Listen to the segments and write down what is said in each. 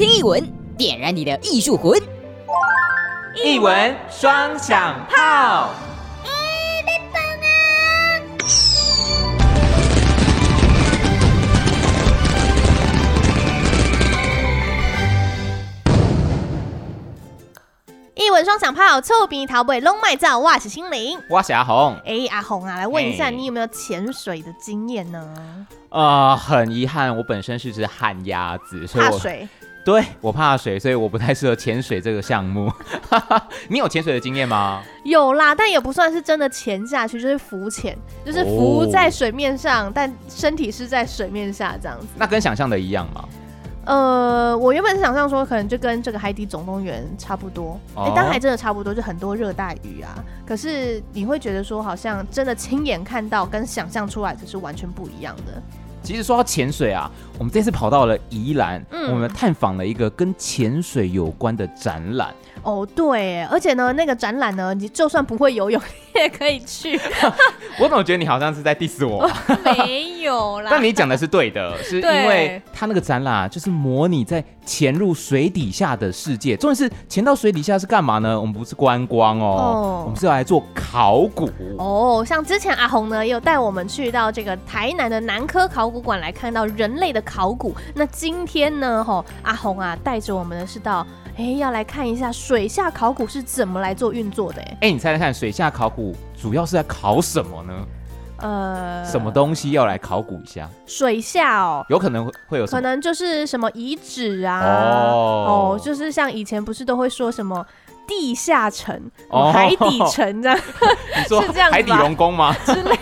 听艺文，点燃你的艺术魂。艺文双响炮。艺文双响炮，臭鼻桃尾龙脉造，我是心灵，我是阿红。哎、欸，阿红啊，来问一下，你有没有潜水的经验呢？啊、呃，很遗憾，我本身是只旱鸭子，所以我怕水。对，我怕水，所以我不太适合潜水这个项目。你有潜水的经验吗？有啦，但也不算是真的潜下去，就是浮潜，就是浮在水面上，哦、但身体是在水面下这样子。那跟想象的一样吗？呃，我原本是想象说，可能就跟这个《海底总动员》差不多，哎、哦，但还真的差不多，就很多热带鱼啊。可是你会觉得说，好像真的亲眼看到跟想象出来的是完全不一样的。其实说到潜水啊，我们这次跑到了宜兰，嗯、我们探访了一个跟潜水有关的展览。哦，对，而且呢，那个展览呢，你就算不会游泳，你也可以去。我怎么觉得你好像是在 diss 我？没有啦。但你讲的是对的，是因为他那个展览就是模拟在潜入水底下的世界。重点是潜到水底下是干嘛呢？我们不是观光哦，哦我们是要来做考古。哦，像之前阿红呢，也有带我们去到这个台南的南科考古馆来看到人类的考古。那今天呢，吼、哦，阿红啊，带着我们的是到。哎，要来看一下水下考古是怎么来做运作的？哎，你猜猜看，水下考古主要是在考什么呢？呃，什么东西要来考古一下？水下哦，有可能会会有什么？可能就是什么遗址啊？哦，哦，就是像以前不是都会说什么地下城、哦、海底城这样？你说 是这样？海底龙宫吗？之类。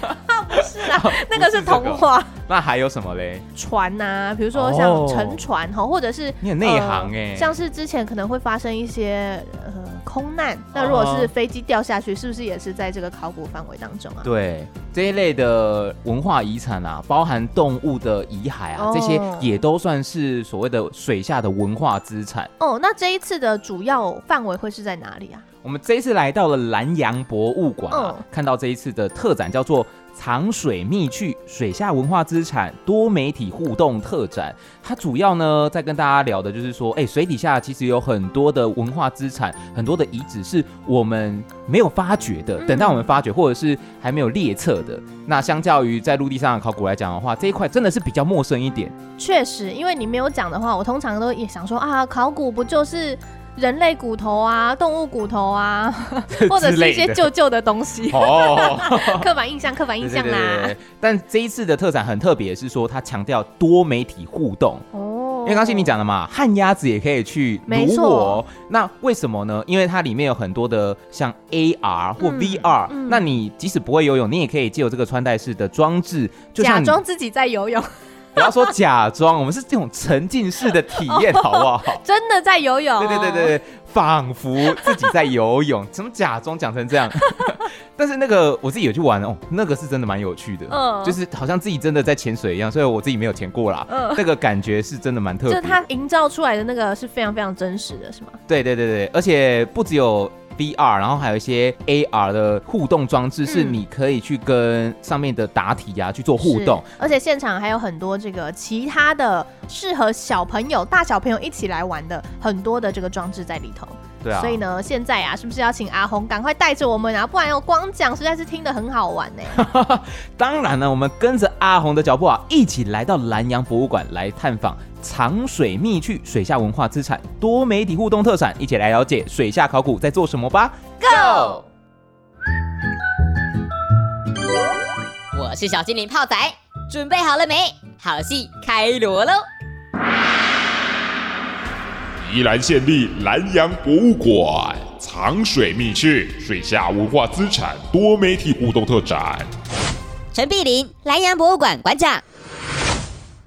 不 是啊，那个是童话。那还有什么嘞？船呐、啊，比如说像沉船哈，或者是你很内行哎、像是之前可能会发生一些呃空难，那如果是飞机掉下去，是不是也是在这个考古范围当中啊？对，这一类的文化遗产啊，包含动物的遗骸啊，这些也都算是所谓的水下的文化资产。哦，那这一次的主要范围会是在哪里啊？我们这一次来到了南阳博物馆啊，嗯、看到这一次的特展叫做。藏水秘趣水下文化资产多媒体互动特展，它主要呢在跟大家聊的就是说，哎、欸，水底下其实有很多的文化资产，很多的遗址是我们没有发掘的，等到我们发掘或者是还没有列册的。那相较于在陆地上的考古来讲的话，这一块真的是比较陌生一点。确实，因为你没有讲的话，我通常都也想说啊，考古不就是？人类骨头啊，动物骨头啊，或者是一些旧旧的东西哦，刻板印象，刻板印象啦。但这一次的特展很特别，是说它强调多媒体互动哦。因为刚才你讲了嘛，旱鸭子也可以去如我。那为什么呢？因为它里面有很多的像 AR 或 VR，嗯嗯，那你即使不会游泳，你也可以借由这个穿戴式的装置，就像假装自己在游泳。不要说假装，我们是这种沉浸式的体验，好不好？真的在游泳？对对对对，仿佛自己在游泳，怎么假装讲成这样？但是那个我自己有去玩哦，那个是真的蛮有趣的，嗯，就是好像自己真的在潜水一样，所以我自己没有潜过啦，嗯，那个感觉是真的蛮特别，就是它营造出来的那个是非常非常真实的，是吗？对对对对，而且不只有。VR，然后还有一些 AR 的互动装置，是你可以去跟上面的答题啊去做互动，而且现场还有很多这个其他的适合小朋友、大小朋友一起来玩的很多的这个装置在里头。对啊，所以呢，现在啊，是不是要请阿红赶快带着我们啊？不然我光讲实在是听得很好玩呢。当然呢，我们跟着阿红的脚步啊，一起来到南洋博物馆来探访藏水秘趣水下文化资产多媒体互动特展，一起来了解水下考古在做什么吧。Go！我是小精灵泡仔，准备好了没？好戏开锣喽！宜兰县立兰阳博物馆藏水秘趣水下文化资产多媒体互动特展。陈碧玲，兰阳博物馆馆长。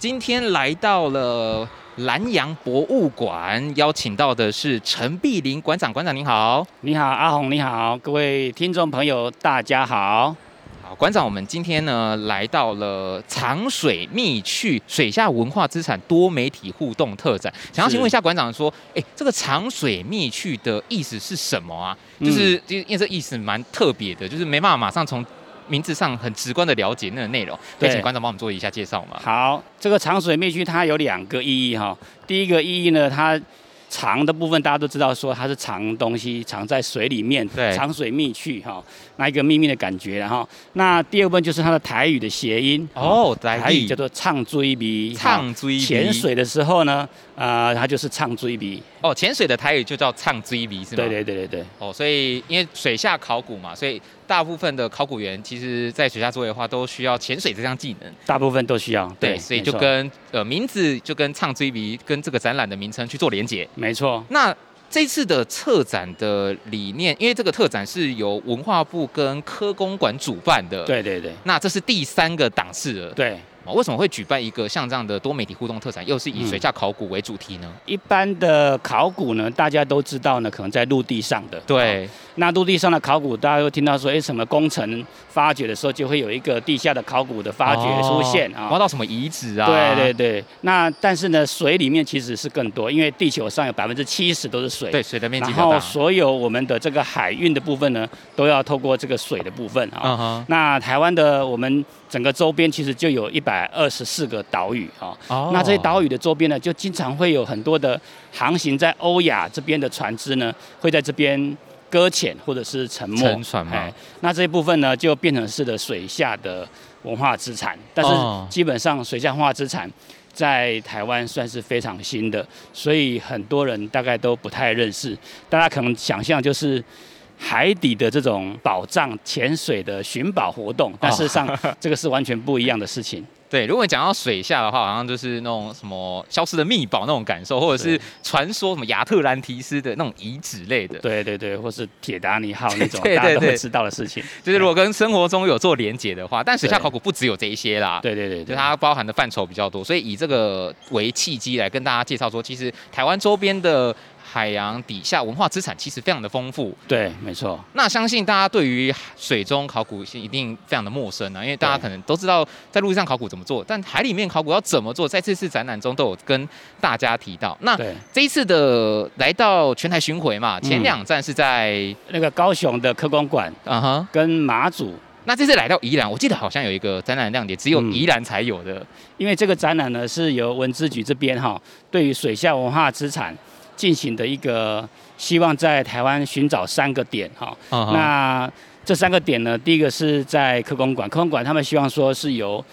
今天来到了南阳博物馆，邀请到的是陈碧玲馆长。馆长您好，你好，阿红你好，各位听众朋友大家好。好馆长，我们今天呢来到了长水密趣水下文化资产多媒体互动特展，想要请问一下馆长说，哎，这个长水密趣的意思是什么啊？就是，因为这意思蛮特别的，就是没办法马上从名字上很直观的了解那个内容，可以请馆长帮我们做一下介绍吗？好，这个长水灭区它有两个意义哈。第一个意义呢，它藏的部分大家都知道，说它是藏东西，藏在水里面，对，长水蜜趣哈，那一个秘密的感觉，然后那第二部分就是它的台语的谐音哦，台语叫做唱追鼻，唱追鼻，潜水的时候呢，呃，它就是唱追鼻。哦，潜水的台语就叫唱追鼻是吗？对对对对对。哦，所以因为水下考古嘛，所以大部分的考古员其实在水下作业的话，都需要潜水这项技能。大部分都需要。对，对所以就跟呃名字就跟唱追鼻跟这个展览的名称去做连结。没错。那这次的策展的理念，因为这个特展是由文化部跟科工馆主办的。对对对。那这是第三个档次了。对。为什么会举办一个像这样的多媒体互动特展，又是以水下考古为主题呢？嗯、一般的考古呢，大家都知道呢，可能在陆地上的。对。那陆地上的考古，大家会听到说，哎，什么工程发掘的时候，就会有一个地下的考古的发掘出现啊，挖到什么遗址啊？对对对。那但是呢，水里面其实是更多，因为地球上有百分之七十都是水。对，水的面积。然后所有我们的这个海运的部分呢，都要透过这个水的部分啊。Uh huh. 那台湾的我们整个周边其实就有一百二十四个岛屿啊。哦。Oh. 那这些岛屿的周边呢，就经常会有很多的航行在欧亚这边的船只呢，会在这边。搁浅或者是沉没，沉船嘛，那这一部分呢，就变成是的水下的文化资产。但是基本上水下文化资产在台湾算是非常新的，所以很多人大概都不太认识。大家可能想象就是海底的这种宝藏潜水的寻宝活动，但事实上这个是完全不一样的事情。对，如果你讲到水下的话，好像就是那种什么消失的秘宝那种感受，或者是传说什么亚特兰提斯的那种遗址类的。对对对，或是铁达尼号那种 大家都会知道的事情。就是如果跟生活中有做连结的话，但水下考古不只有这一些啦。对对对，就它包含的范畴比较多，所以以这个为契机来跟大家介绍说，其实台湾周边的。海洋底下文化资产其实非常的丰富，对，没错。那相信大家对于水中考古一定非常的陌生啊，因为大家可能都知道在陆地上考古怎么做，但海里面考古要怎么做，在这次展览中都有跟大家提到。那这一次的来到全台巡回嘛，前两站是在那个高雄的科工馆，啊哈，跟马祖。那这次来到宜兰，我记得好像有一个展览亮点，只有宜兰才有的，因为这个展览呢是由文资局这边哈，对于水下文化资产。进行的一个希望在台湾寻找三个点哈，uh huh. 那这三个点呢，第一个是在科工馆，科工馆他们希望说是由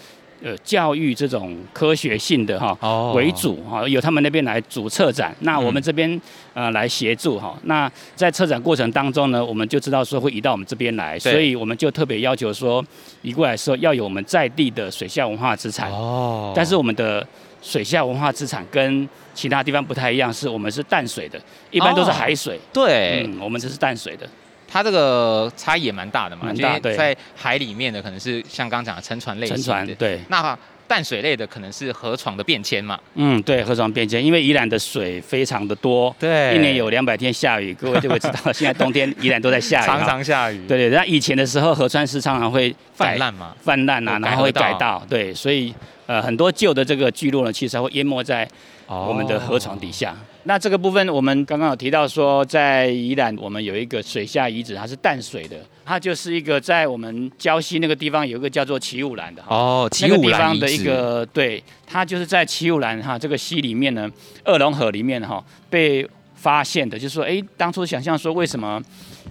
呃教育这种科学性的哈、uh. 为主哈，由他们那边来主策展，那我们这边呃来协助哈，那在策展过程当中呢，我们就知道说会移到我们这边来，所以我们就特别要求说移过来说要有我们在地的水下文化资产哦，uh. 但是我们的水下文化资产跟其他地方不太一样，是我们是淡水的，一般都是海水。哦、对、嗯，我们这是淡水的，它这个差异也蛮大的嘛。蛮大，对。在海里面的可能是像刚刚讲的沉船类型的，沉船对。那淡水类的可能是河床的变迁嘛。嗯，对，河床变迁，因为宜兰的水非常的多，对，一年有两百天下雨，各位就会知道，现在冬天宜兰都在下雨，常常下雨。对对，那以前的时候河川是常常会泛滥嘛，泛滥啊，然后会改道，对，所以呃很多旧的这个聚落呢，其实还会淹没在。我们的河床底下，那这个部分我们刚刚有提到说，在宜兰我们有一个水下遗址，它是淡水的，它就是一个在我们礁溪那个地方有一个叫做奇武兰的哦，那个地方的一个对，它就是在奇武兰哈这个溪里面呢，二龙河里面哈被发现的，就是说，哎，当初想象说为什么？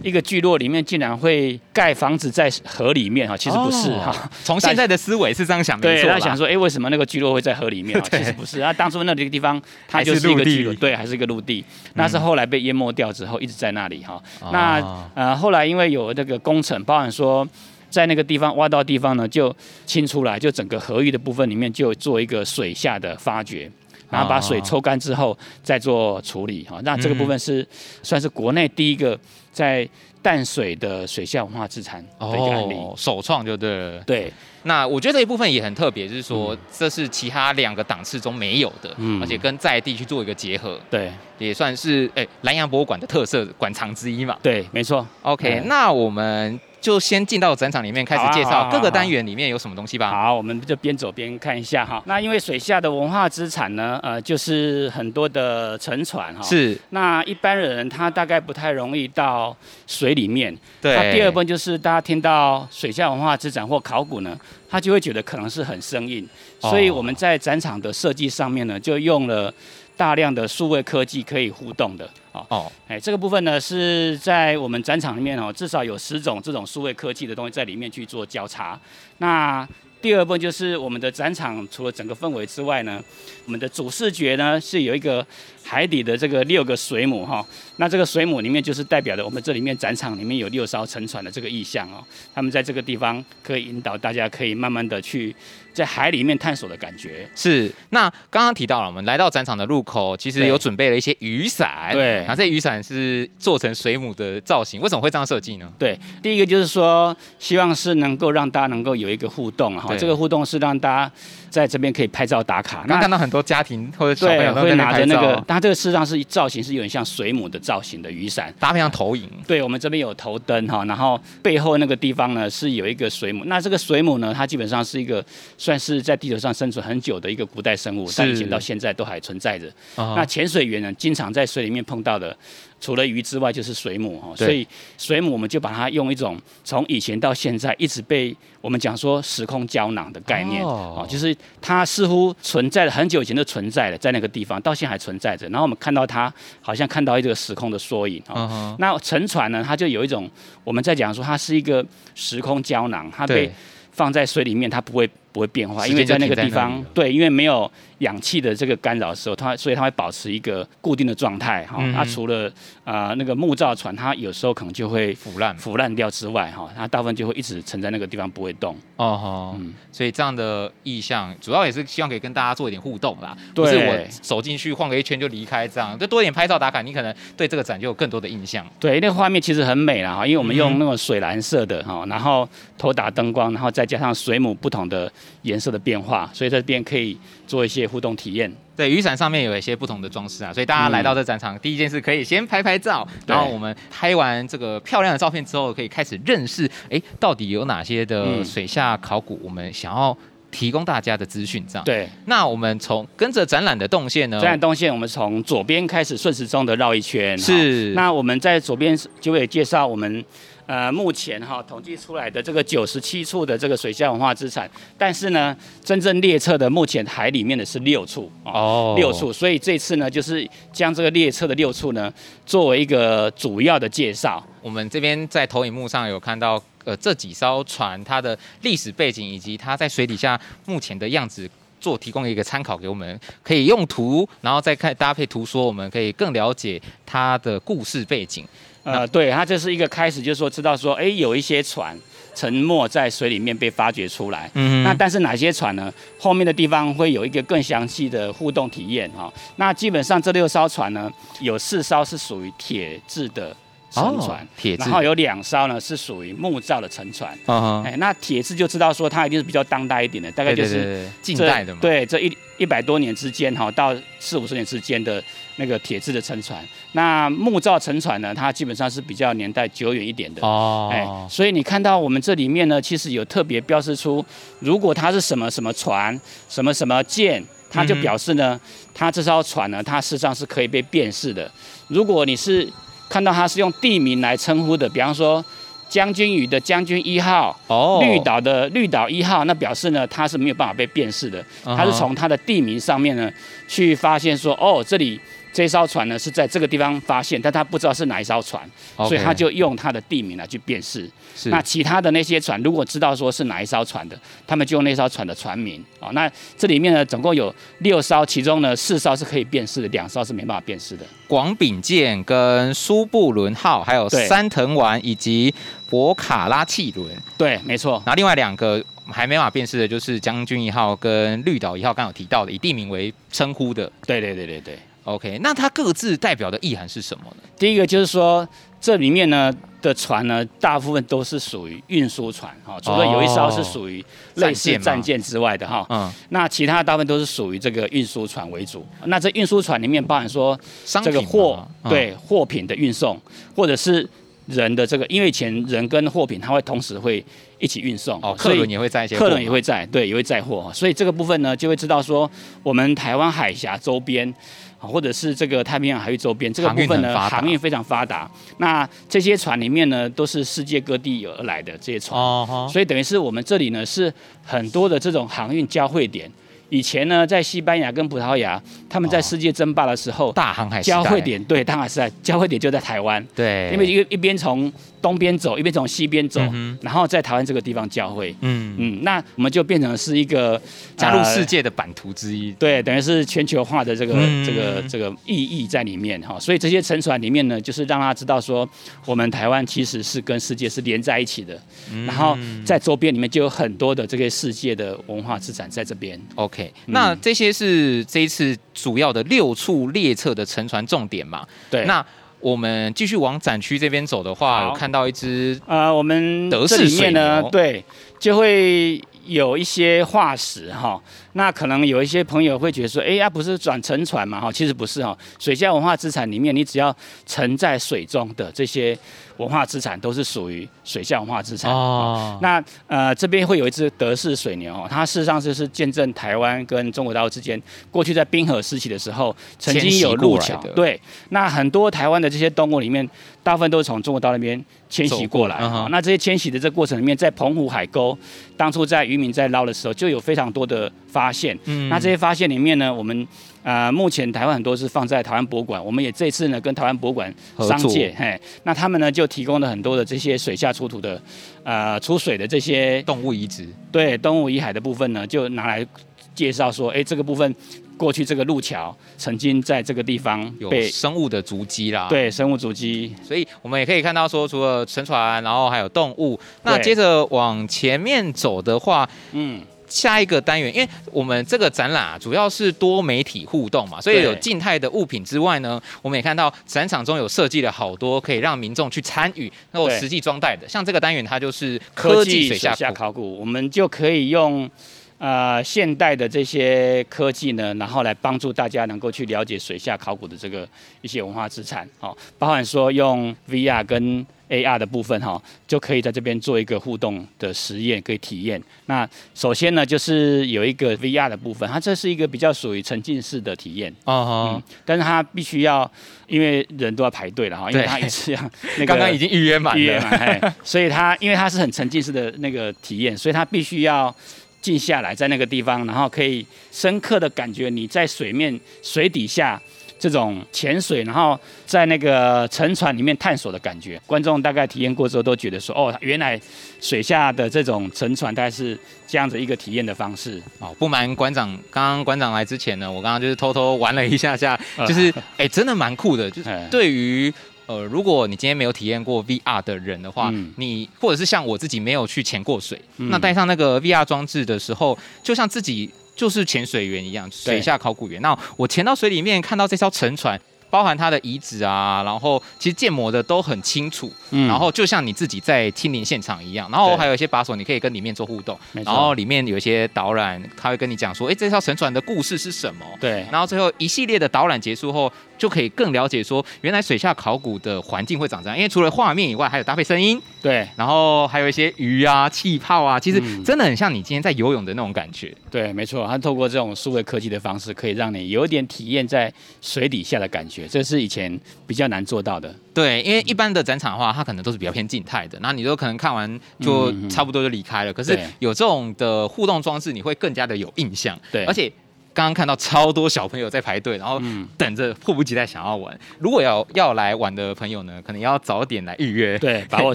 一个聚落里面竟然会盖房子在河里面哈，其实不是哈。从现在的思维是这样想的，对，他想说，哎，为什么那个聚落会在河里面？其实不是，啊，当初那个地方它就是一个聚落，对，还是一个陆地。那是后来被淹没掉之后，一直在那里哈。那呃，后来因为有那个工程，包含说在那个地方挖到地方呢，就清出来，就整个河域的部分里面就做一个水下的发掘，然后把水抽干之后再做处理哈。那这个部分是算是国内第一个。在淡水的水下文化资产的一个案例，哦、首创就对了。对，那我觉得这一部分也很特别，就是说这是其他两个档次中没有的，嗯、而且跟在地去做一个结合。对，也算是哎兰阳博物馆的特色馆藏之一嘛。对，没错。OK，那我们。就先进到展场里面开始介绍各个单元里面有什么东西吧。好，我们就边走边看一下哈。那因为水下的文化资产呢，呃，就是很多的沉船哈。是。那一般人他大概不太容易到水里面。对。那第二部分就是大家听到水下文化资产或考古呢，他就会觉得可能是很生硬，所以我们在展场的设计上面呢，就用了。大量的数位科技可以互动的哦哦，哎，这个部分呢是在我们展场里面哦，至少有十种这种数位科技的东西在里面去做交叉。那第二部分就是我们的展场，除了整个氛围之外呢，我们的主视觉呢是有一个海底的这个六个水母哈。那这个水母里面就是代表的我们这里面展场里面有六艘沉船的这个意象哦。他们在这个地方可以引导大家可以慢慢的去在海里面探索的感觉。是。那刚刚提到了我们来到展场的入口，其实有准备了一些雨伞。对。然后这雨伞是做成水母的造型，为什么会这样设计呢？对。第一个就是说，希望是能够让大家能够有一个互动哈。这个互动是让大家在这边可以拍照打卡。刚看到很多家庭或者小朋友会拿着那个，它这个事实上是造型是有点像水母的造型的雨伞，搭配上投影。对，我们这边有头灯哈，然后背后那个地方呢是有一个水母。那这个水母呢，它基本上是一个算是在地球上生存很久的一个古代生物，但以前到现在都还存在着。那潜水员呢，经常在水里面碰到的。除了鱼之外，就是水母哈，所以水母我们就把它用一种从以前到现在一直被我们讲说时空胶囊的概念哦，就是它似乎存在了很久以前就存在了，在那个地方到现在还存在着，然后我们看到它好像看到一个时空的缩影啊。那沉船呢，它就有一种我们在讲说它是一个时空胶囊，它被放在水里面，它不会。不会变化，因为在那个地方，对，因为没有氧气的这个干扰的时候，它所以它会保持一个固定的状态哈。它、除了啊、呃、那个木造船，它有时候可能就会腐烂腐烂掉之外哈，它大部分就会一直沉在那个地方不会动。哦吼，嗯，所以这样的意向主要也是希望可以跟大家做一点互动啦，对不是我走进去晃个一圈就离开这样，就多一点拍照打卡，你可能对这个展就有更多的印象。对，那个画面其实很美啦哈，因为我们用那种水蓝色的哈，然后头打灯光，然后再加上水母不同的。颜色的变化，所以这边可以做一些互动体验。对，雨伞上面有一些不同的装饰啊，所以大家来到这展场，嗯、第一件事可以先拍拍照，然后我们拍完这个漂亮的照片之后，可以开始认识，哎，到底有哪些的水下考古，我们想要提供大家的资讯。这样。对。那我们从跟着展览的动线呢？展览动线，我们从左边开始顺时钟的绕一圈。是。那我们在左边就会介绍我们。呃，目前哈统计出来的这个九十七处的这个水下文化资产，但是呢，真正列册的目前海里面的是六处哦，六处，所以这次呢，就是将这个列册的六处呢，作为一个主要的介绍。我们这边在投影幕上有看到，呃，这几艘船它的历史背景以及它在水底下目前的样子，做提供一个参考给我们，可以用图，然后再看搭配图说，我们可以更了解它的故事背景。呃，对，它这是一个开始，就是说知道说，哎，有一些船沉没在水里面被发掘出来。嗯哼。那但是哪些船呢？后面的地方会有一个更详细的互动体验哈。那基本上这六艘船呢，有四艘是属于铁制的沉船，然后有两艘呢是属于木造的沉船。哎，那铁质就知道说它一定是比较当代一点的，大概就是近代的嘛。对，这一一百多年之间哈，到四五十年之间的。那个铁质的沉船，那木造沉船呢？它基本上是比较年代久远一点的哦。哎，所以你看到我们这里面呢，其实有特别标示出，如果它是什么什么船，什么什么舰，它就表示呢，它这艘船呢，它事实上是可以被辨识的。如果你是看到它是用地名来称呼的，比方说。将军屿的将军一号，哦，绿岛的绿岛一号，那表示呢，它是没有办法被辨识的，它是从它的地名上面呢去发现说，哦，这里这艘船呢是在这个地方发现，但他不知道是哪一艘船，所以他就用他的地名来去辨识。是，那其他的那些船，如果知道说是哪一艘船的，他们就用那艘船的船名。哦，那这里面呢，总共有六艘，其中呢四艘是可以辨识的，两艘是没办法辨识的。广丙舰跟苏布伦号，还有三藤丸以及博卡拉汽轮。对，没错。然后另外两个还没办法辨识的，就是将军一号跟绿岛一号，刚有提到的，以地名为称呼的。对对对对对。OK，那它各自代表的意涵是什么呢？第一个就是说，这里面呢的船呢，大部分都是属于运输船哈，除了有一艘是属于类似战舰之外的哈，嗯，那其他大部分都是属于这个运输船为主。那这运输船里面包含说这个货对货品的运送，或者是人的这个，因为以前人跟货品它会同时会一起运送哦，客人也会载一些，客人也会载，对，也会载货，所以这个部分呢就会知道说我们台湾海峡周边。或者是这个太平洋海域周边这个部分呢，航运非常发达。那这些船里面呢，都是世界各地而来的这些船，哦所以等于是我们这里呢是很多的这种航运交汇点。以前呢，在西班牙跟葡萄牙，他们在世界争霸的时候，大航海交汇点，对，大航海时代交汇点就在台湾，对，因为一个一边从东边走，一边从西边走，嗯、然后在台湾这个地方交汇，嗯。嗯，那我们就变成是一个加入世界的版图之一，呃、对，等于是全球化的这个、嗯、这个这个意义在里面哈，所以这些沉船里面呢，就是让他知道说，我们台湾其实是跟世界是连在一起的，嗯、然后在周边里面就有很多的这个世界的文化资产在这边，OK，、嗯、那这些是这一次主要的六处列册的沉船重点嘛？对，那。我们继续往展区这边走的话，有看到一只呃，我们这里面呢，对，就会有一些化石哈。那可能有一些朋友会觉得说，哎呀，不是转沉船嘛哈？其实不是哈。水下文化资产里面，你只要沉在水中的这些。文化资产都是属于水下文化资产。哦，那呃这边会有一只德式水牛哦，它事实上就是见证台湾跟中国大陆之间过去在冰河时期的时候曾经有路桥。对，那很多台湾的这些动物里面，大部分都是从中国大陆那边迁徙过来。嗯、那这些迁徙的这个过程里面，在澎湖海沟，当初在渔民在捞的时候，就有非常多的发现。嗯，那这些发现里面呢，我们。呃，目前台湾很多是放在台湾博物馆，我们也这次呢跟台湾博物馆商界，嘿，那他们呢就提供了很多的这些水下出土的，呃，出水的这些动物遗址，对，动物遗骸的部分呢，就拿来介绍说，哎，这个部分过去这个路桥曾经在这个地方有生物的足迹啦，对，生物足迹，所以我们也可以看到说，除了沉船，然后还有动物，那接着往前面走的话，嗯。下一个单元，因为我们这个展览啊，主要是多媒体互动嘛，所以有静态的物品之外呢，我们也看到展场中有设计了好多可以让民众去参与，然后实际装袋的。像这个单元，它就是科技水下考古，我们就可以用呃现代的这些科技呢，然后来帮助大家能够去了解水下考古的这个一些文化资产，哦，包含说用 VR 跟 AR 的部分哈，就可以在这边做一个互动的实验，可以体验。那首先呢，就是有一个 VR 的部分，它这是一个比较属于沉浸式的体验。哦、uh 但是它必须要，因为人都要排队了哈，因为它一次要那个 刚刚已经预约满了，预约满，所以它因为它是很沉浸式的那个体验，所以它必须要静下来在那个地方，然后可以深刻的感觉你在水面水底下。这种潜水，然后在那个沉船里面探索的感觉，观众大概体验过之后都觉得说，哦，原来水下的这种沉船大概是这样子一个体验的方式。哦，不瞒馆长，刚刚馆长来之前呢，我刚刚就是偷偷玩了一下下，就是 哎、欸，真的蛮酷的。就是对于呃，如果你今天没有体验过 VR 的人的话，嗯、你或者是像我自己没有去潜过水，嗯、那带上那个 VR 装置的时候，就像自己。就是潜水员一样，水下考古员。那我潜到水里面，看到这艘沉船。包含它的遗址啊，然后其实建模的都很清楚，嗯，然后就像你自己在亲临现场一样，然后还有一些把手，你可以跟里面做互动，对然后里面有一些导览，他会跟你讲说，哎，这艘沉船的故事是什么？对，然后最后一系列的导览结束后，就可以更了解说，原来水下考古的环境会长这样，因为除了画面以外，还有搭配声音，对，然后还有一些鱼啊、气泡啊，其实真的很像你今天在游泳的那种感觉。对，没错，它透过这种数位科技的方式，可以让你有点体验在水底下的感觉，这是以前比较难做到的。对，因为一般的展场的话，它可能都是比较偏静态的，那你都可能看完就差不多就离开了。嗯、可是有这种的互动装置，你会更加的有印象。对，而且。刚刚看到超多小朋友在排队，然后等着迫不及待想要玩。如果要要来玩的朋友呢，可能要早点来预约，对，把握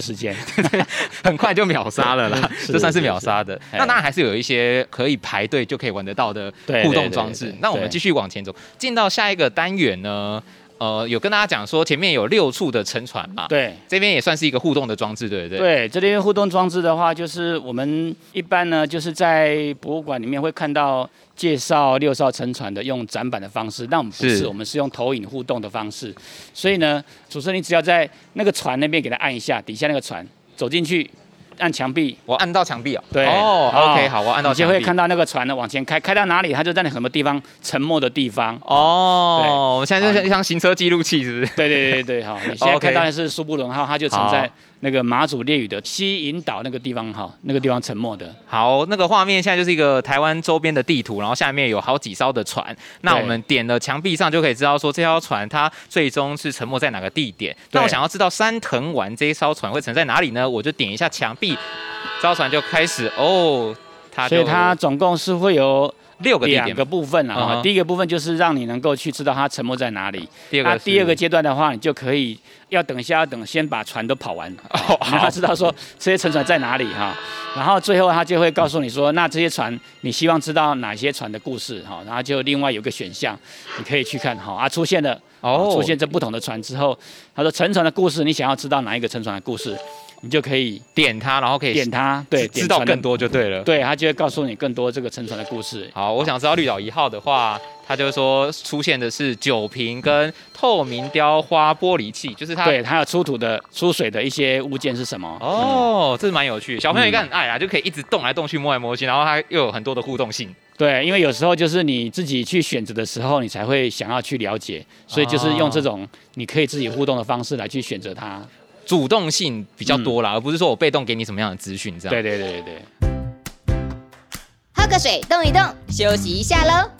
时间，很快就秒杀了啦，这算是秒杀的。那当然还是有一些可以排队就可以玩得到的互动装置。那我们继续往前走，进到下一个单元呢。呃有跟大家讲说前面有六处的沉船嘛，对，这边也算是一个互动的装置，对不对？对，这边互动装置的话，就是我们一般呢就是在博物馆里面会看到介绍六艘沉船的用展板的方式，但我们不是，是我们是用投影互动的方式，所以呢，主持人你只要在那个船那边给他按一下，底下那个船走进去。按墙壁，我按到墙壁哦。对，哦，OK，好，我按到墙壁。你就会看到那个船呢往前开，开到哪里，它就在你什么地方沉没的地方。哦，我现在就像像行车记录器，是不是？对对对对，好，你现在看到的是苏布伦号，它就沉在。那个马祖列屿的西引岛那个地方哈，那个地方沉没的。好，那个画面现在就是一个台湾周边的地图，然后下面有好几艘的船。那我们点了墙壁上就可以知道说这艘船它最终是沉没在哪个地点。那我想要知道山藤丸这一艘船会沉在哪里呢？我就点一下墙壁，这艘船就开始哦，它所以它总共是会有。六个两个部分啊，哈，第一个部分就是让你能够去知道它沉没在哪里。第二个，第二个阶段的话，你就可以要等一下，要等先把船都跑完，哦、然后知道说这些沉船在哪里哈。然后最后他就会告诉你说，那这些船你希望知道哪些船的故事哈？然后就另外有个选项，你可以去看哈啊，出现了哦，出现这不同的船之后，他说沉船的故事，你想要知道哪一个沉船的故事？你就可以点它，然后可以点它，对，知道更多就对了。对，它就会告诉你更多这个沉船的故事。好，我想知道绿岛一号的话，它就是说出现的是酒瓶跟透明雕花玻璃器，就是它。对，它有出土的出水的一些物件是什么？哦，嗯、这是蛮有趣。小朋友应该很爱啊，就可以一直动来动去，摸来摸去，然后它又有很多的互动性。对，因为有时候就是你自己去选择的时候，你才会想要去了解，所以就是用这种你可以自己互动的方式来去选择它。主动性比较多啦，嗯、而不是说我被动给你什么样的资讯这样。对对对对对。喝个水，动一动，休息一下喽。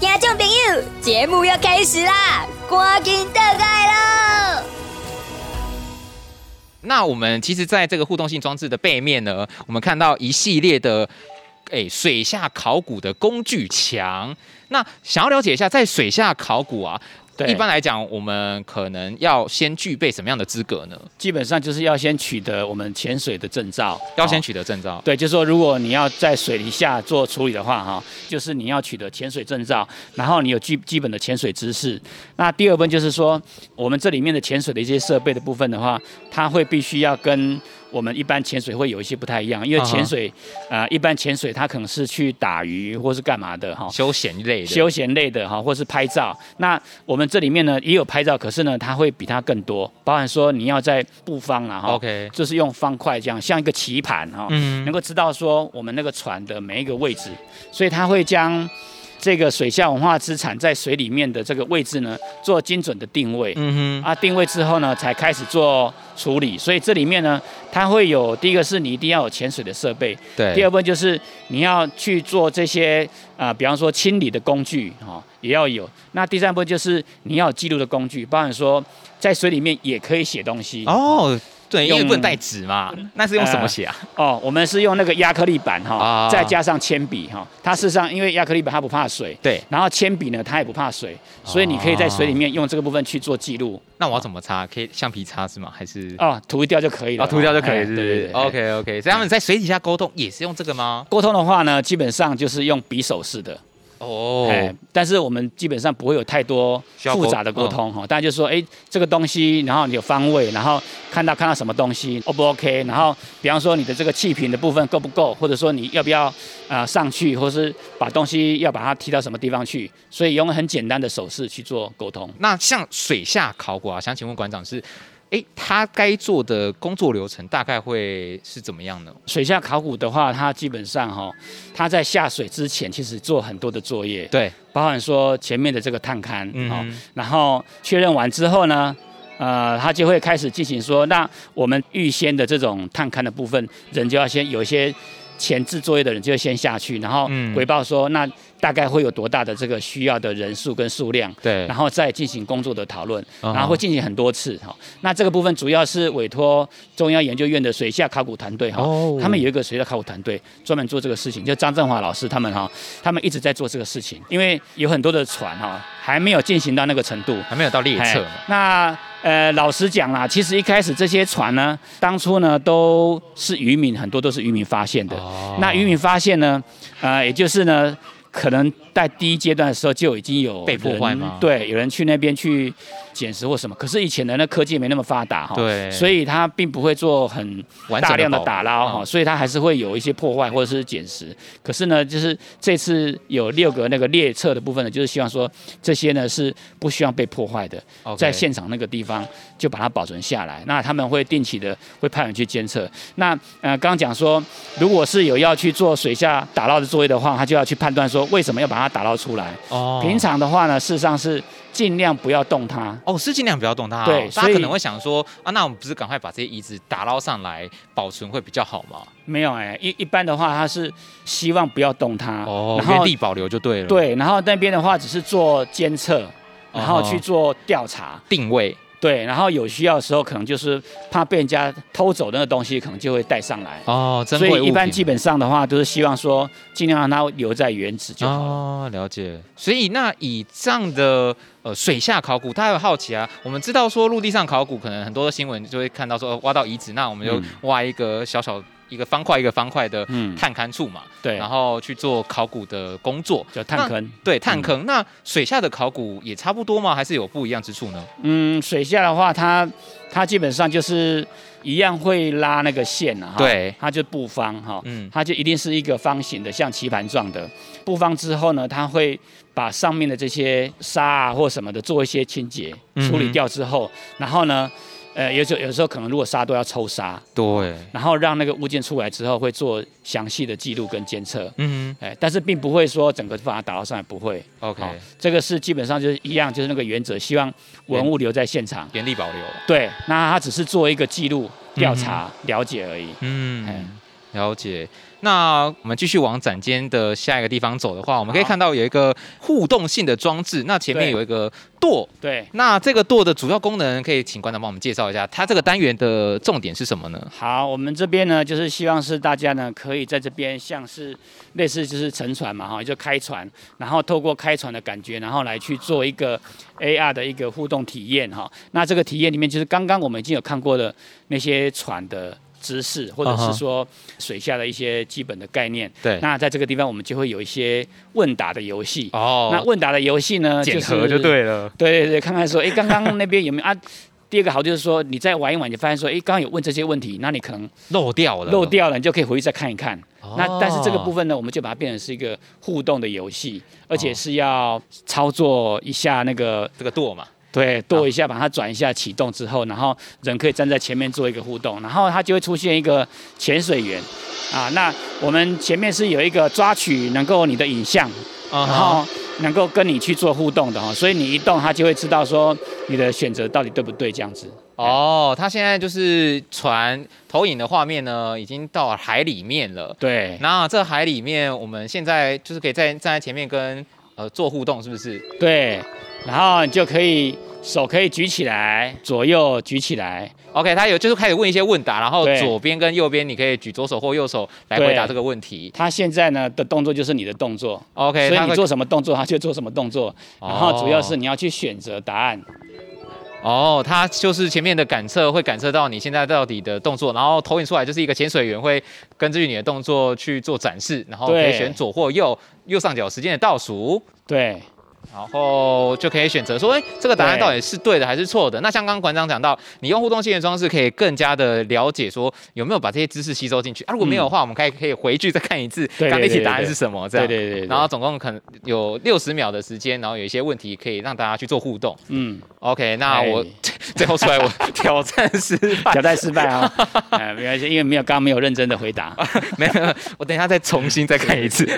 听众朋友，节目要开始啦，赶紧倒来喽！那我们其实，在这个互动性装置的背面呢，我们看到一系列的，诶，水下考古的工具墙。那想要了解一下，在水下考古啊。对，一般来讲，我们可能要先具备什么样的资格呢？基本上就是要先取得我们潜水的证照，要先取得证照。对，就是说，如果你要在水底下做处理的话，哈，就是你要取得潜水证照，然后你有基基本的潜水知识。那第二部分就是说，我们这里面的潜水的一些设备的部分的话，它会必须要跟。我们一般潜水会有一些不太一样，因为潜水，啊、呃，一般潜水它可能是去打鱼或是干嘛的哈，休闲类的，休闲类的哈，或是拍照。那我们这里面呢也有拍照，可是呢它会比它更多，包含说你要在布方啊哈，OK，就是用方块这样，像一个棋盘哈，嗯，能够知道说我们那个船的每一个位置，所以它会将。这个水下文化资产在水里面的这个位置呢，做精准的定位。嗯哼。啊，定位之后呢，才开始做处理。所以这里面呢，它会有第一个是你一定要有潜水的设备。对。第二部分就是你要去做这些啊、呃，比方说清理的工具哈、哦，也要有。那第三部分就是你要有记录的工具，包含说在水里面也可以写东西。哦。对，因为不能带纸嘛，那是用什么写啊？呃、哦，我们是用那个亚克力板哈，哦、再加上铅笔哈。它事实上，因为亚克力板它不怕水，对。然后铅笔呢，它也不怕水，所以你可以在水里面用这个部分去做记录。那我要怎么擦？可以橡皮擦是吗？还是？哦，涂掉就可以了。哦，涂掉就可以，是对对对。OK OK，所以他们在水底下沟通也是用这个吗？沟通的话呢，基本上就是用比手势的。哦，哎，但是我们基本上不会有太多复杂的沟通哈，大家就说，哎，这个东西，然后你有方位，然后看到看到什么东西，O 不 OK？然后比方说你的这个气瓶的部分够不够，或者说你要不要啊上去，或是把东西要把它提到什么地方去，所以用很简单的手势去做沟通。那像水下考古啊，想请问馆长是？哎，他该做的工作流程大概会是怎么样呢？水下考古的话，他基本上哈，他在下水之前其实做很多的作业，对，包含说前面的这个探勘，嗯哦，然后确认完之后呢，呃，他就会开始进行说，那我们预先的这种探勘的部分，人就要先有一些。前置作业的人就要先下去，然后回报说，那大概会有多大的这个需要的人数跟数量，对，然后再进行工作的讨论，然后会进行很多次哈。那这个部分主要是委托中央研究院的水下考古团队哈，他们有一个水下考古团队专门做这个事情，就张振华老师他们哈，他们一直在做这个事情，因为有很多的船哈。还没有进行到那个程度，还没有到列册。那呃，老实讲啦，其实一开始这些船呢，当初呢都是渔民，很多都是渔民发现的。哦、那渔民发现呢，呃，也就是呢。可能在第一阶段的时候就已经有被破坏吗？对，有人去那边去捡拾或什么。可是以前的那科技没那么发达哈，对，所以它并不会做很大量的打捞哈，所以它还是会有一些破坏或者是捡拾。可是呢，就是这次有六个那个列册的部分呢，就是希望说这些呢是不需要被破坏的，在现场那个地方就把它保存下来。那他们会定期的会派人去监测。那呃，刚刚讲说，如果是有要去做水下打捞的作业的话，他就要去判断说。为什么要把它打捞出来？哦，平常的话呢，事实上是尽量不要动它。哦，是尽量不要动它。对，大家可能会想说啊，那我们不是赶快把这些遗址打捞上来保存会比较好吗？没有哎、欸，一一般的话，它是希望不要动它，哦，然后原地保留就对了。对，然后那边的话只是做监测，然后去做调查、定位。对，然后有需要的时候，可能就是怕被人家偷走那个东西，可能就会带上来。哦，所以一般基本上的话，都是希望说尽量让它留在原址就好。哦，了解。所以那以这样的呃水下考古，大家有好奇啊。我们知道说陆地上考古，可能很多的新闻就会看到说挖到遗址，那我们就挖一个小小。一个方块一个方块的探勘处嘛，嗯、对，然后去做考古的工作，叫探坑。对，探坑。嗯、那水下的考古也差不多吗？还是有不一样之处呢？嗯，水下的话，它它基本上就是一样会拉那个线啊，对，它就布方哈，嗯，它就一定是一个方形的，像棋盘状的布方之后呢，它会把上面的这些沙啊或什么的做一些清洁处理掉之后，嗯、然后呢。呃，有时候有时候可能如果沙都要抽沙，对，然后让那个物件出来之后会做详细的记录跟监测，嗯，哎，但是并不会说整个把它打捞上来，不会，OK，这个是基本上就是一样，就是那个原则，希望文物留在现场，原地保留，对，那它只是做一个记录、调查、嗯、了解而已，嗯，嘿了解。那我们继续往展间的下一个地方走的话，我们可以看到有一个互动性的装置。那前面有一个舵，对。那这个舵的主要功能，可以请馆长帮我们介绍一下。它这个单元的重点是什么呢？好，我们这边呢，就是希望是大家呢，可以在这边像是类似就是乘船嘛，哈，就开船，然后透过开船的感觉，然后来去做一个 AR 的一个互动体验，哈。那这个体验里面，就是刚刚我们已经有看过的那些船的。知识，或者是说水下的一些基本的概念。对，那在这个地方，我们就会有一些问答的游戏。哦，那问答的游戏呢，检核就对了。对对对，看看说，哎，刚刚那边有没有啊？第二个好就是说，你再玩一玩，你发现说，哎，刚刚有问这些问题，那你可能漏掉了，漏掉了，你就可以回去再看一看。哦、那但是这个部分呢，我们就把它变成是一个互动的游戏，而且是要操作一下那个这个舵嘛。对，跺一下，把它转一下，启动之后，然后人可以站在前面做一个互动，然后它就会出现一个潜水员，啊，那我们前面是有一个抓取能够你的影像，然后能够跟你去做互动的哈，所以你一动，它就会知道说你的选择到底对不对这样子。哦，它现在就是船投影的画面呢，已经到海里面了。对，那这海里面，我们现在就是可以在站在前面跟呃做互动，是不是？对。然后你就可以手可以举起来，左右举起来。OK，他有就是开始问一些问答，然后左边跟右边你可以举左手或右手来回答这个问题。他现在呢的动作就是你的动作，OK，所以你做什么动作他 就做什么动作。然后主要是你要去选择答案。哦，他就是前面的感测会感测到你现在到底的动作，然后投影出来就是一个潜水员会根据你的动作去做展示，然后可以选左或右，右上角时间的倒数。对。然后就可以选择说，哎，这个答案到底是对的还是错的？那像刚刚馆长讲到，你用互动性的装置可以更加的了解说有没有把这些知识吸收进去啊。如果没有的话，我们可以可以回去再看一次，刚那题答案是什么？这样。对对对。然后总共可能有六十秒的时间，然后有一些问题可以让大家去做互动。嗯。OK，那我 最后出来我 挑战失败，挑战失败啊！哎，没关系，因为没有刚刚没有认真的回答，没有，我等一下再重新再看一次。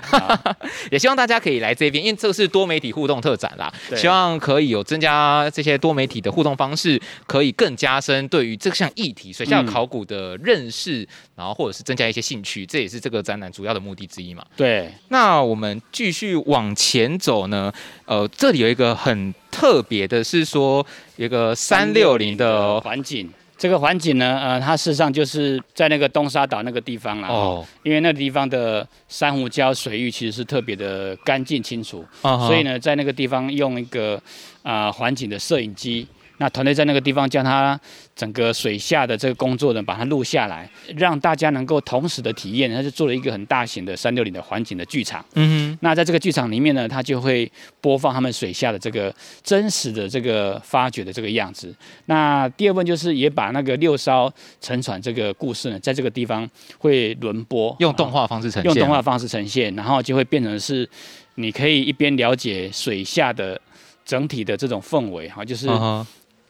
也希望大家可以来这边，因为这个是多媒体互动。特展啦，希望可以有增加这些多媒体的互动方式，可以更加深对于这项议题水下考古的认识，嗯、然后或者是增加一些兴趣，这也是这个展览主要的目的之一嘛。对，那我们继续往前走呢，呃，这里有一个很特别的是说，有一个三六零的环景。这个环境呢，呃，它事实上就是在那个东沙岛那个地方啦。哦。因为那个地方的珊瑚礁水域其实是特别的干净清楚，哦、所以呢，在那个地方用一个啊、呃、环境的摄影机。那团队在那个地方将它整个水下的这个工作呢，把它录下来，让大家能够同时的体验。他就做了一个很大型的三六零的环境的剧场。嗯哼。那在这个剧场里面呢，他就会播放他们水下的这个真实的这个发掘的这个样子。那第二部分就是也把那个六艘沉船这个故事呢，在这个地方会轮播，用动画方式呈现。用动画方式呈现，然后就会变成是你可以一边了解水下的整体的这种氛围哈，就是。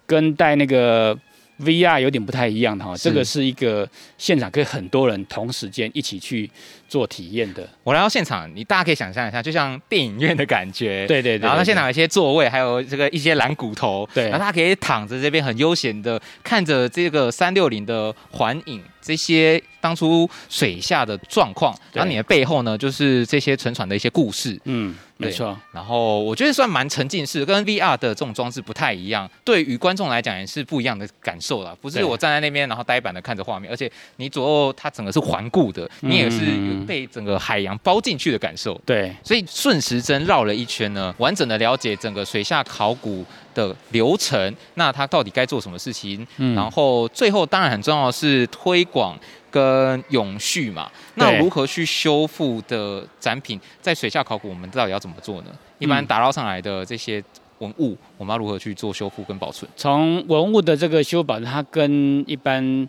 跟带那个 VR 有点不太一样的哈，这个是一个现场可以很多人同时间一起去做体验的。我来到现场，你大家可以想象一下，就像电影院的感觉。对对对。然后它现场有一些座位，还有这个一些蓝骨头。对。然后大家可以躺着这边很悠闲的看着这个三六零的环影，这些当初水下的状况。然后你的背后呢，就是这些沉船的一些故事。嗯。没错，然后我觉得算蛮沉浸式，跟 VR 的这种装置不太一样，对于观众来讲也是不一样的感受啦。不是我站在那边，然后呆板的看着画面，而且你左右它整个是环顾的，你也是被整个海洋包进去的感受。对，所以顺时针绕了一圈呢，完整的了解整个水下考古的流程，那它到底该做什么事情？嗯，然后最后当然很重要的是推广。跟永续嘛，那如何去修复的展品，在水下考古，我们到底要怎么做呢？一般打捞上来的这些文物，我们要如何去做修复跟保存？从文物的这个修保，它跟一般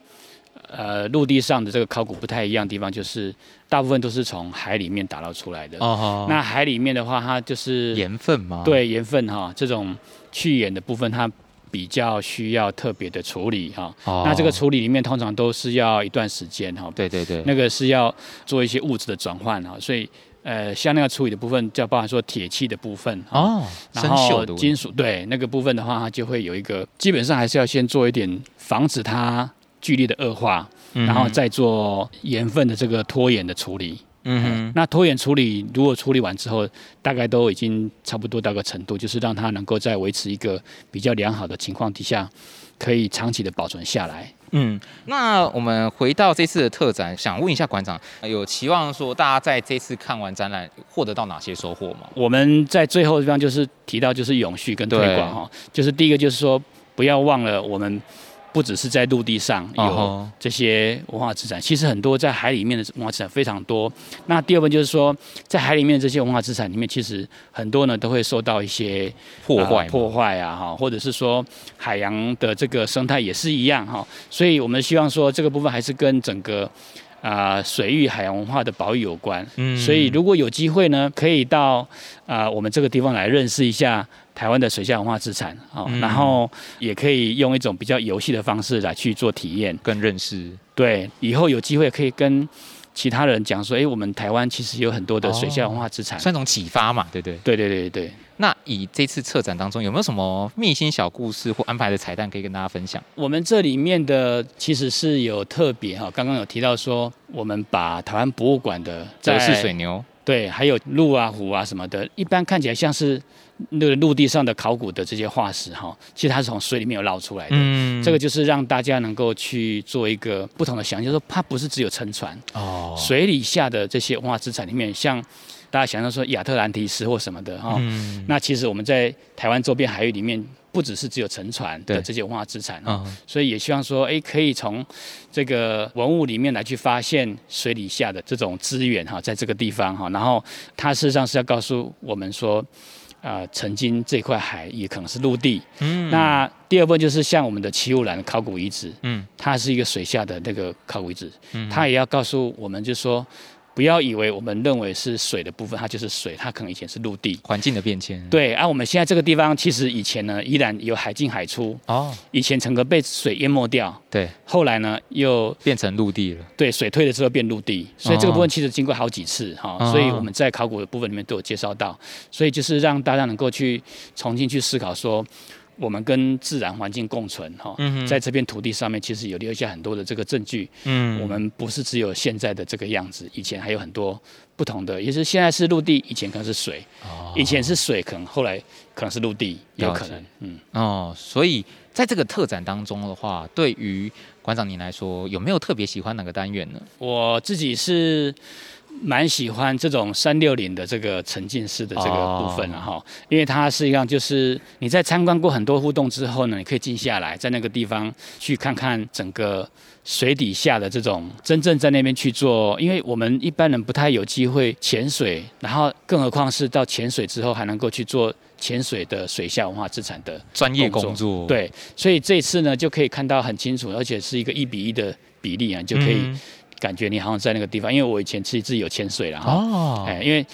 呃陆地上的这个考古不太一样的地方，就是大部分都是从海里面打捞出来的。哦。那海里面的话，它就是盐分吗？对，盐分哈，这种去盐的部分，它。比较需要特别的处理哈，哦、那这个处理里面通常都是要一段时间哈。对对对，那个是要做一些物质的转换哈，所以呃，像那个处理的部分，就包含说铁器的部分哦，然后金属对那个部分的话，它就会有一个，基本上还是要先做一点防止它剧烈的恶化，嗯、然后再做盐分的这个脱盐的处理。嗯哼，那拖延处理如果处理完之后，大概都已经差不多到个程度，就是让它能够在维持一个比较良好的情况底下，可以长期的保存下来。嗯，那我们回到这次的特展，想问一下馆长，有期望说大家在这次看完展览获得到哪些收获吗？我们在最后的地方就是提到就是永续跟推广哈，就是第一个就是说不要忘了我们。不只是在陆地上有这些文化资产，其实很多在海里面的文化资产非常多。那第二个就是说，在海里面的这些文化资产里面，其实很多呢都会受到一些破坏、破坏啊，哈，或者是说海洋的这个生态也是一样哈。所以我们希望说这个部分还是跟整个啊水域海洋文化的保育有关。嗯，所以如果有机会呢，可以到啊我们这个地方来认识一下。台湾的水下文化资产，哦，嗯、然后也可以用一种比较游戏的方式来去做体验，更认识。对，以后有机会可以跟其他人讲说，哎，我们台湾其实有很多的水下文化资产，算一种启发嘛，对对？对对对对。那以这次策展当中有没有什么秘辛小故事或安排的彩蛋可以跟大家分享？我们这里面的其实是有特别哈，刚刚有提到说，我们把台湾博物馆的德式水牛，对，还有鹿啊、虎啊什么的，一般看起来像是。那个陆地上的考古的这些化石哈，其实它是从水里面有捞出来的。嗯，这个就是让大家能够去做一个不同的想象，就是说它不是只有沉船哦，水底下的这些文化资产里面，像大家想象说亚特兰提斯或什么的哈，嗯，那其实我们在台湾周边海域里面，不只是只有沉船的这些文化资产啊，所以也希望说，哎，可以从这个文物里面来去发现水底下的这种资源哈，在这个地方哈，然后它事实上是要告诉我们说。啊、呃，曾经这块海也可能是陆地。嗯，那第二部分就是像我们的齐武兰考古遗址，嗯，它是一个水下的那个考古遗址，嗯，它也要告诉我们，就是说。不要以为我们认为是水的部分，它就是水，它可能以前是陆地。环境的变迁。对，啊、我们现在这个地方，其实以前呢，依然有海进海出。哦。以前整个被水淹没掉。对。后来呢，又变成陆地了。对，水退了之后变陆地，所以这个部分其实经过好几次哈，哦、所以我们在考古的部分里面都有介绍到，所以就是让大家能够去重新去思考说。我们跟自然环境共存哈，在这片土地上面，其实有留下很多的这个证据。嗯，我们不是只有现在的这个样子，以前还有很多不同的，也是现在是陆地，以前可能是水，以前是水，可能后来可能是陆地，有可能。嗯，哦，所以在这个特展当中的话，对于馆长您来说，有没有特别喜欢哪个单元呢？我自己是。蛮喜欢这种三六零的这个沉浸式的这个部分了哈，因为它实际上就是你在参观过很多互动之后呢，你可以静下来，在那个地方去看看整个水底下的这种真正在那边去做，因为我们一般人不太有机会潜水，然后更何况是到潜水之后还能够去做潜水的水下文化资产的专业工作。对，所以这次呢就可以看到很清楚，而且是一个一比一的比例啊，就可以。感觉你好像在那个地方，因为我以前其实自己有潜水了哈。哦。哎，因为，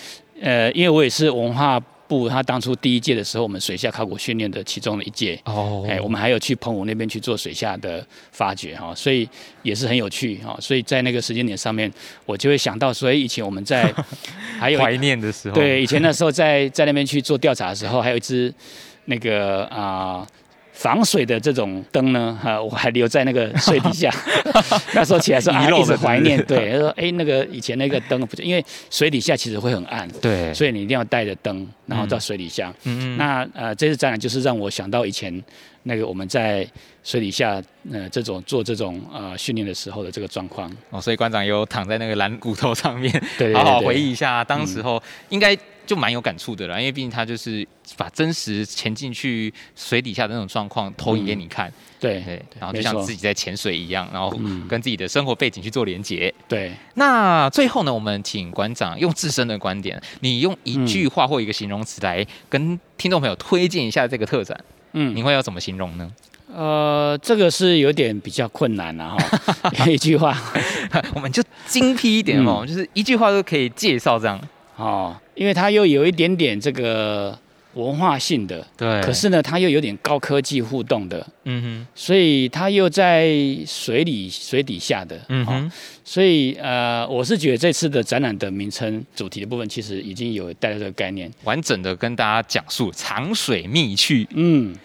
呃，因为我也是文化部，他当初第一届的时候，我们水下考古训练的其中的一届。哦。哎，我们还有去澎湖那边去做水下的发掘哈，所以也是很有趣哈。所以在那个时间点上面，我就会想到，所以以前我们在 还有怀念的时候，对，以前那时候在在那边去做调查的时候，还有一只那个啊。呃防水的这种灯呢，哈，我还留在那个水底下。那时候起来说啊，一直怀念。对，他说，哎，那个以前那个灯，因为水底下其实会很暗，对，所以你一定要带着灯，然后到水底下。嗯嗯。那呃，这次展览就是让我想到以前那个我们在水底下呃这种做这种呃训练的时候的这个状况。哦，所以馆长有躺在那个蓝骨头上面，对，好好回忆一下当时候应该。就蛮有感触的啦，因为毕竟他就是把真实潜进去水底下的那种状况投影给你看，对对，然后就像自己在潜水一样，然后跟自己的生活背景去做连接。对，那最后呢，我们请馆长用自身的观点，你用一句话或一个形容词来跟听众朋友推荐一下这个特展。嗯，你会要怎么形容呢？呃，这个是有点比较困难了哈，一句话，我们就精辟一点哦，就是一句话都可以介绍这样。哦，因为它又有一点点这个文化性的，对，可是呢，它又有点高科技互动的，嗯哼，所以它又在水里水底下的，嗯哼，哦、所以呃，我是觉得这次的展览的名称主题的部分，其实已经有带来这个概念，完整的跟大家讲述长水秘趣，嗯，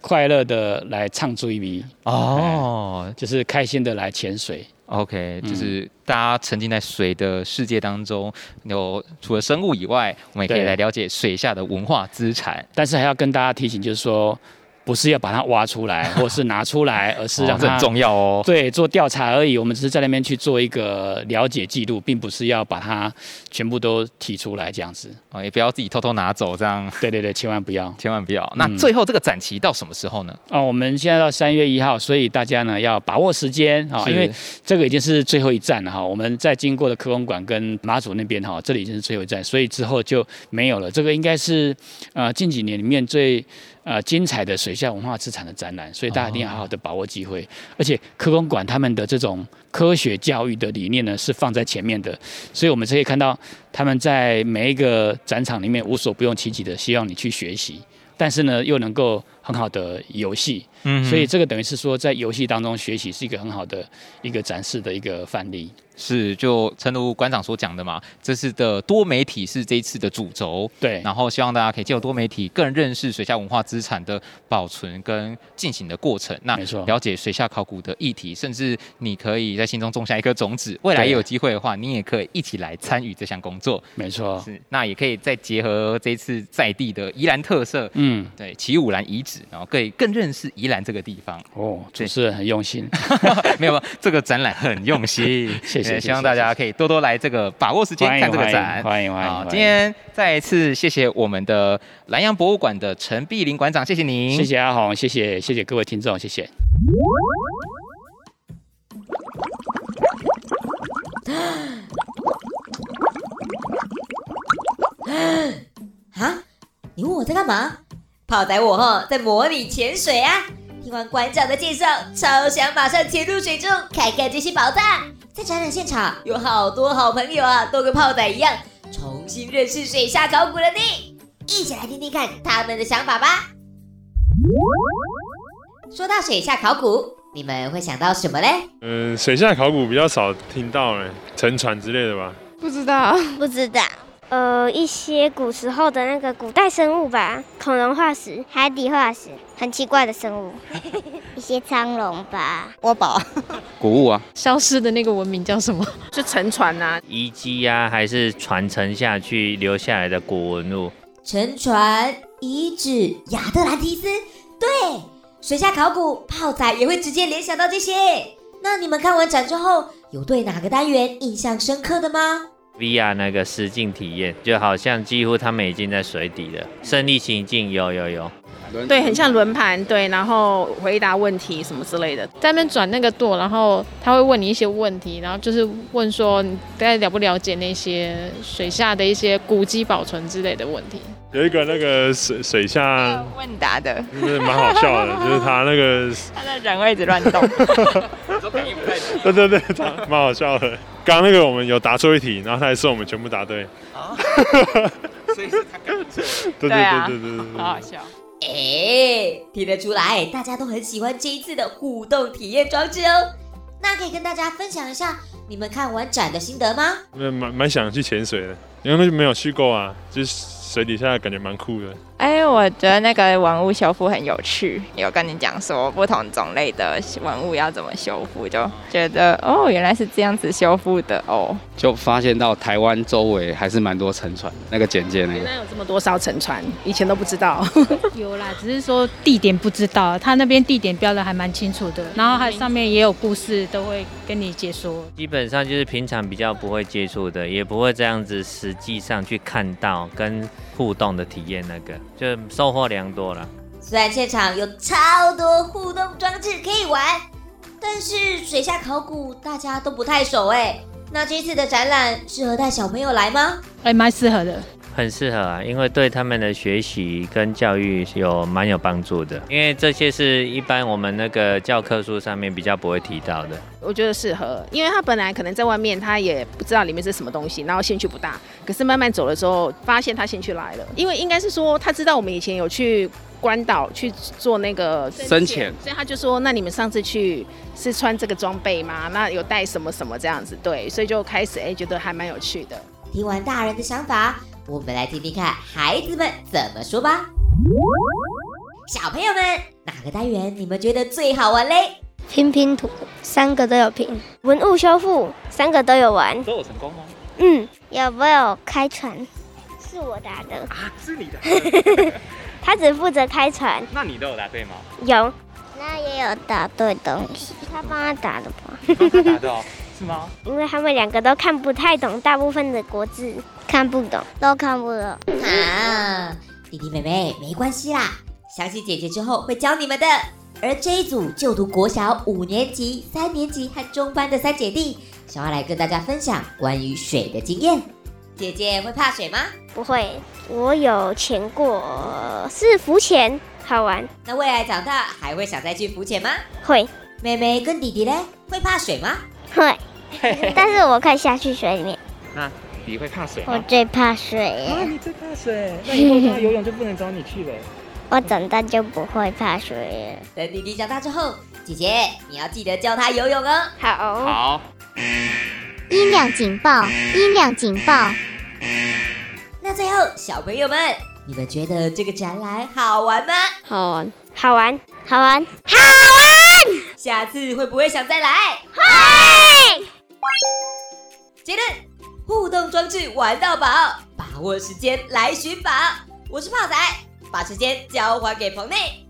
快乐的来唱追谜哦，就是开心的来潜水。OK，就是大家沉浸在水的世界当中，有除了生物以外，我们也可以来了解水下的文化资产。但是还要跟大家提醒，就是说。不是要把它挖出来，或是拿出来，而是让它、哦、很重要哦。对，做调查而已。我们只是在那边去做一个了解记录，并不是要把它全部都提出来这样子。哦，也不要自己偷偷拿走这样。对对对，千万不要，千万不要。那最后这个展期到什么时候呢？哦，我们现在到三月一号，所以大家呢要把握时间啊，因为这个已经是最后一站了哈。我们在经过的科工馆跟马祖那边哈，这里已经是最后一站，所以之后就没有了。这个应该是呃近几年里面最。呃，精彩的水下文化资产的展览，所以大家一定要好好的把握机会。而且科工馆他们的这种科学教育的理念呢，是放在前面的，所以我们可以看到他们在每一个展场里面无所不用其极的，希望你去学习，但是呢，又能够很好的游戏。嗯，所以这个等于是说，在游戏当中学习是一个很好的一个展示的一个范例。是，就诚如馆长所讲的嘛，这次的多媒体是这一次的主轴，对。然后希望大家可以借由多媒体更认识水下文化资产的保存跟进行的过程，那没错，了解水下考古的议题，甚至你可以在心中种下一颗种子，未来也有机会的话，你也可以一起来参与这项工作，没错。是，那也可以再结合这一次在地的宜兰特色，嗯，对，奇武兰遗址，然后可以更认识宜兰这个地方。哦，主持人很用心，没有，这个展览很用心，谢谢。希望大家可以多多来这个把握时间看这个展，欢迎欢迎。好，今天再一次谢谢我们的南阳博物馆的陈璧霖馆长，谢谢您，谢谢阿红，谢谢谢谢各位听众，谢谢。啊？你问我在干嘛？泡仔我哈在模拟潜水啊！听完馆长的介绍，超想马上潜入水中看看这些宝藏。在展览现场有好多好朋友啊，都跟泡仔一样重新认识水下考古了呢。一起来听听看他们的想法吧。说到水下考古，你们会想到什么嘞？嗯，水下考古比较少听到嘞，沉船之类的吧？不知道，不知道。呃，一些古时候的那个古代生物吧，恐龙化石、海底化石，很奇怪的生物，一些苍龙吧，挖宝，古物啊，消失的那个文明叫什么？就沉船啊，遗迹啊，还是传承下去留下来的古文物？沉船、遗址、亚特兰蒂斯，对，水下考古，泡仔也会直接联想到这些。那你们看完展之后，有对哪个单元印象深刻的吗？VR 那个实境体验，就好像几乎他们已经在水底了。身历其境，有有有，对，很像轮盘，对，然后回答问题什么之类的，在那边转那个舵，然后他会问你一些问题，然后就是问说你大概了不了解那些水下的一些古迹保存之类的问题。有一个那个水水下问答的，就是蛮好笑的，就是他那个他在人会一直乱动，对对对，他蛮好笑的。刚刚那个我们有答错一题，然后他还说我们全部答对，所以是他搞错。对对对对对对，好好笑。哎，听得出来，大家都很喜欢这一次的互动体验装置哦。那可以跟大家分享一下你们看完展的心得吗？蛮蛮想去潜水的，因为没有去过啊，就是。水底下感觉蛮酷的。哎，我觉得那个文物修复很有趣，有跟你讲说不同种类的文物要怎么修复，就觉得哦，原来是这样子修复的哦。就发现到台湾周围还是蛮多沉船，那个简介那个。原来有这么多艘沉船，以前都不知道。有啦，只是说地点不知道，他那边地点标的还蛮清楚的，然后它上面也有故事，都会跟你解说。基本上就是平常比较不会接触的，也不会这样子实际上去看到跟互动的体验，那个就收获良多了。虽然现场有超多互动装置可以玩，但是水下考古大家都不太熟哎。那这次的展览适合带小朋友来吗？哎，蛮适合的。很适合啊，因为对他们的学习跟教育有蛮有帮助的。因为这些是一般我们那个教科书上面比较不会提到的。我觉得适合，因为他本来可能在外面，他也不知道里面是什么东西，然后兴趣不大。可是慢慢走的时候，发现他兴趣来了。因为应该是说他知道我们以前有去关岛去做那个深潜，所以他就说：“那你们上次去是穿这个装备吗？那有带什么什么这样子？”对，所以就开始哎，觉得还蛮有趣的。听完大人的想法。我们来听听看孩子们怎么说吧。小朋友们，哪个单元你们觉得最好玩嘞？拼拼图，三个都有拼。文物修复，三个都有玩。都有成功吗？嗯，有没有开船？是我答的。啊，是你的。他只负责开船。那你都有答对吗？有，那也有答对东西。他帮他答的吧？他答的哦。是吗？因为他们两个都看不太懂大部分的国字，看不懂，都看不懂啊！弟弟妹妹没关系啦，相信姐姐之后会教你们的。而这一组就读国小五年级、三年级和中班的三姐弟，想要来跟大家分享关于水的经验。姐姐会怕水吗？不会，我有潜过，是浮潜，好玩。那未来长大还会想再去浮潜吗？会。妹妹跟弟弟嘞，会怕水吗？会，但是我可以下去水里面。那你会怕水吗？我最怕水。啊，你最怕水？那以后他游泳就不能找你去了。我长大就不会怕水了。等弟弟长大之后，姐姐你要记得教他游泳哦。好。好。音量警报！音量警报！那最后，小朋友们，你们觉得这个展览好玩吗？好玩，好玩，好玩，好玩！下次会不会想再来？会。杰伦，互动装置玩到饱，把握时间来寻宝。我是泡仔，把时间交还给棚内。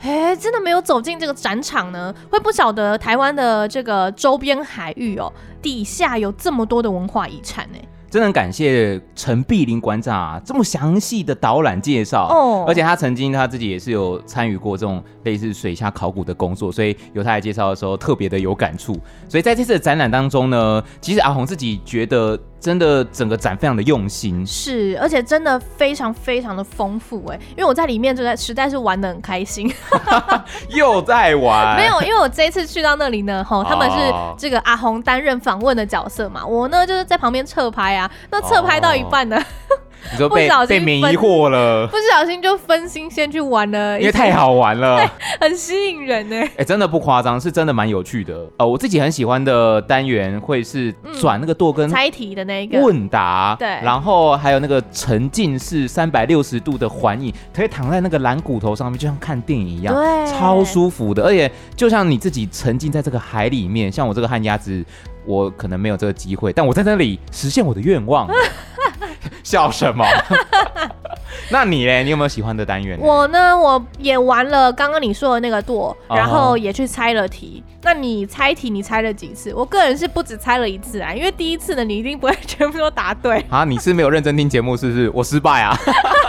哎，真的没有走进这个展场呢，会不晓得台湾的这个周边海域哦，底下有这么多的文化遗产呢。真的很感谢陈碧琳馆长啊，这么详细的导览介绍哦，而且他曾经他自己也是有参与过这种类似水下考古的工作，所以由他来介绍的时候特别的有感触。所以在这次的展览当中呢，其实阿红自己觉得。真的整个展非常的用心，是，而且真的非常非常的丰富哎，因为我在里面就在实在是玩的很开心，又在玩，没有，因为我这一次去到那里呢，吼，他们是这个阿红担任访问的角色嘛，我呢就是在旁边侧拍啊，那侧拍到一半呢。哦你说被被迷惑了，不小心就分心先去玩了，因为太好玩了，很吸引人呢。哎，真的不夸张，是真的蛮有趣的。呃，我自己很喜欢的单元会是转那个舵跟猜题的那个问答，对，然后还有那个沉浸式三百六十度的环影，可以躺在那个蓝骨头上面，就像看电影一样，对，超舒服的，而且就像你自己沉浸在这个海里面，像我这个旱鸭子。我可能没有这个机会，但我在那里实现我的愿望。笑什么？那你嘞？你有没有喜欢的单元？我呢，我也玩了刚刚你说的那个舵，然后也去猜了题。Uh huh. 那你猜题，你猜了几次？我个人是不止猜了一次啊，因为第一次呢，你一定不会全部都答对啊。你是没有认真听节目，是不是？我失败啊。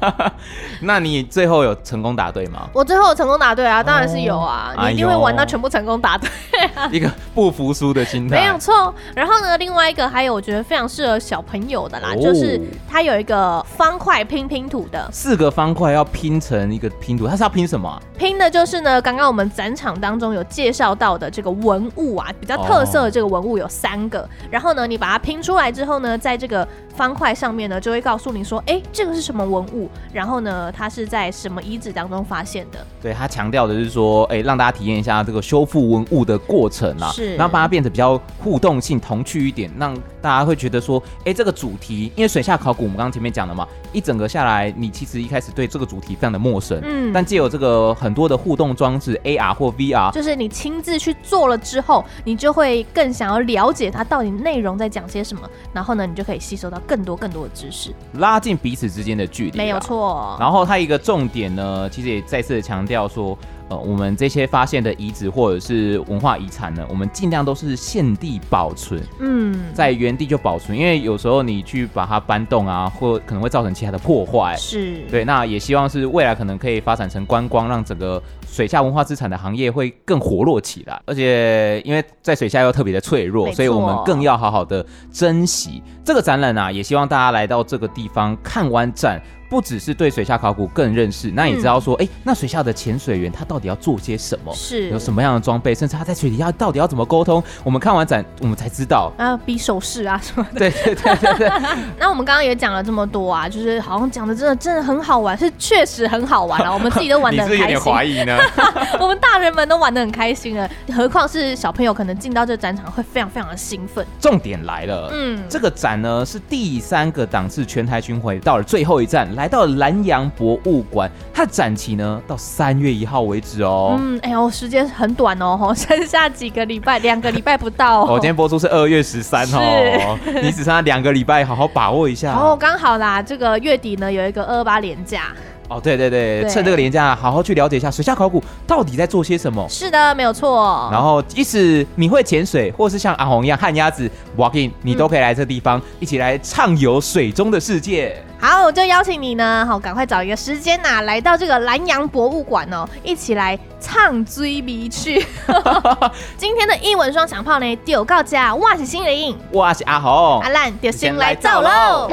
那你最后有成功答对吗？我最后有成功答对啊，当然是有啊。Oh, 你一定会玩到全部成功答对啊。一个不服输的心态。没有错。然后呢，另外一个还有我觉得非常适合小朋友的啦，oh. 就是它有一个方块拼拼图的，四个方块要拼成一个拼图，它是要拼什么啊？拼的就是呢，刚刚我们展场当中有介绍到的这个文物啊，比较特色的这个文物有三个，oh. 然后呢，你把它拼出来之后呢，在这个方块上面呢，就会告诉你说，哎，这个是什么文物？然后呢，它是在什么遗址当中发现的？对，他强调的是说，哎，让大家体验一下这个修复文物的过程啊，是，然后把它变得比较互动性、童趣一点，让大家会觉得说，哎，这个主题，因为水下考古，我们刚刚前面讲了嘛，一整个下来，你其实一开始对这个主题非常的陌生，嗯，但借由这个很多的互动装置，AR 或 VR，就是你亲自去做了之后，你就会更想要了解它到底内容在讲些什么，然后呢，你就可以吸收到更多更多的知识，拉近彼此之间的距离，没有错。然后它一个重点呢，其实也再次的强调说。呃，我们这些发现的遗址或者是文化遗产呢，我们尽量都是现地保存，嗯，在原地就保存，因为有时候你去把它搬动啊，或可能会造成其他的破坏，是对。那也希望是未来可能可以发展成观光，让整个水下文化资产的行业会更活络起来。而且因为在水下又特别的脆弱，所以我们更要好好的珍惜这个展览啊。也希望大家来到这个地方看完展。不只是对水下考古更认识，那也知道说，哎、嗯，那水下的潜水员他到底要做些什么？是有什么样的装备，甚至他在水底下到底要怎么沟通？我们看完展，我们才知道啊，比手势啊什么的。对对对对对。那我们刚刚也讲了这么多啊，就是好像讲的真的真的很好玩，是确实很好玩啊，我们自己都玩的很开心。你是有点怀疑呢？我们大人们都玩的很开心了，何况是小朋友，可能进到这个展场会非常非常的兴奋。重点来了，嗯，这个展呢是第三个档次全台巡回，到了最后一站，来到了兰阳。博物馆，它的展期呢到三月一号为止哦。嗯，哎呦，时间很短哦，剩下几个礼拜，两个礼拜不到哦。我今天播出是二月十三哦，是你只剩下两个礼拜，好好把握一下。哦，刚好啦，这个月底呢有一个二二八连假。哦，对对对，对趁这个连假，好好去了解一下水下考古到底在做些什么。是的，没有错。然后，即使你会潜水，或是像阿红一样旱鸭子 walking，你都可以来这地方，嗯、一起来畅游水中的世界。好，我就邀请你呢，好，赶快找一个时间呐、啊，来到这个兰阳博物馆哦，一起来唱追迷去。今天的英文双响炮呢，丢告家，我是心灵，我是阿红，阿兰就先来走喽。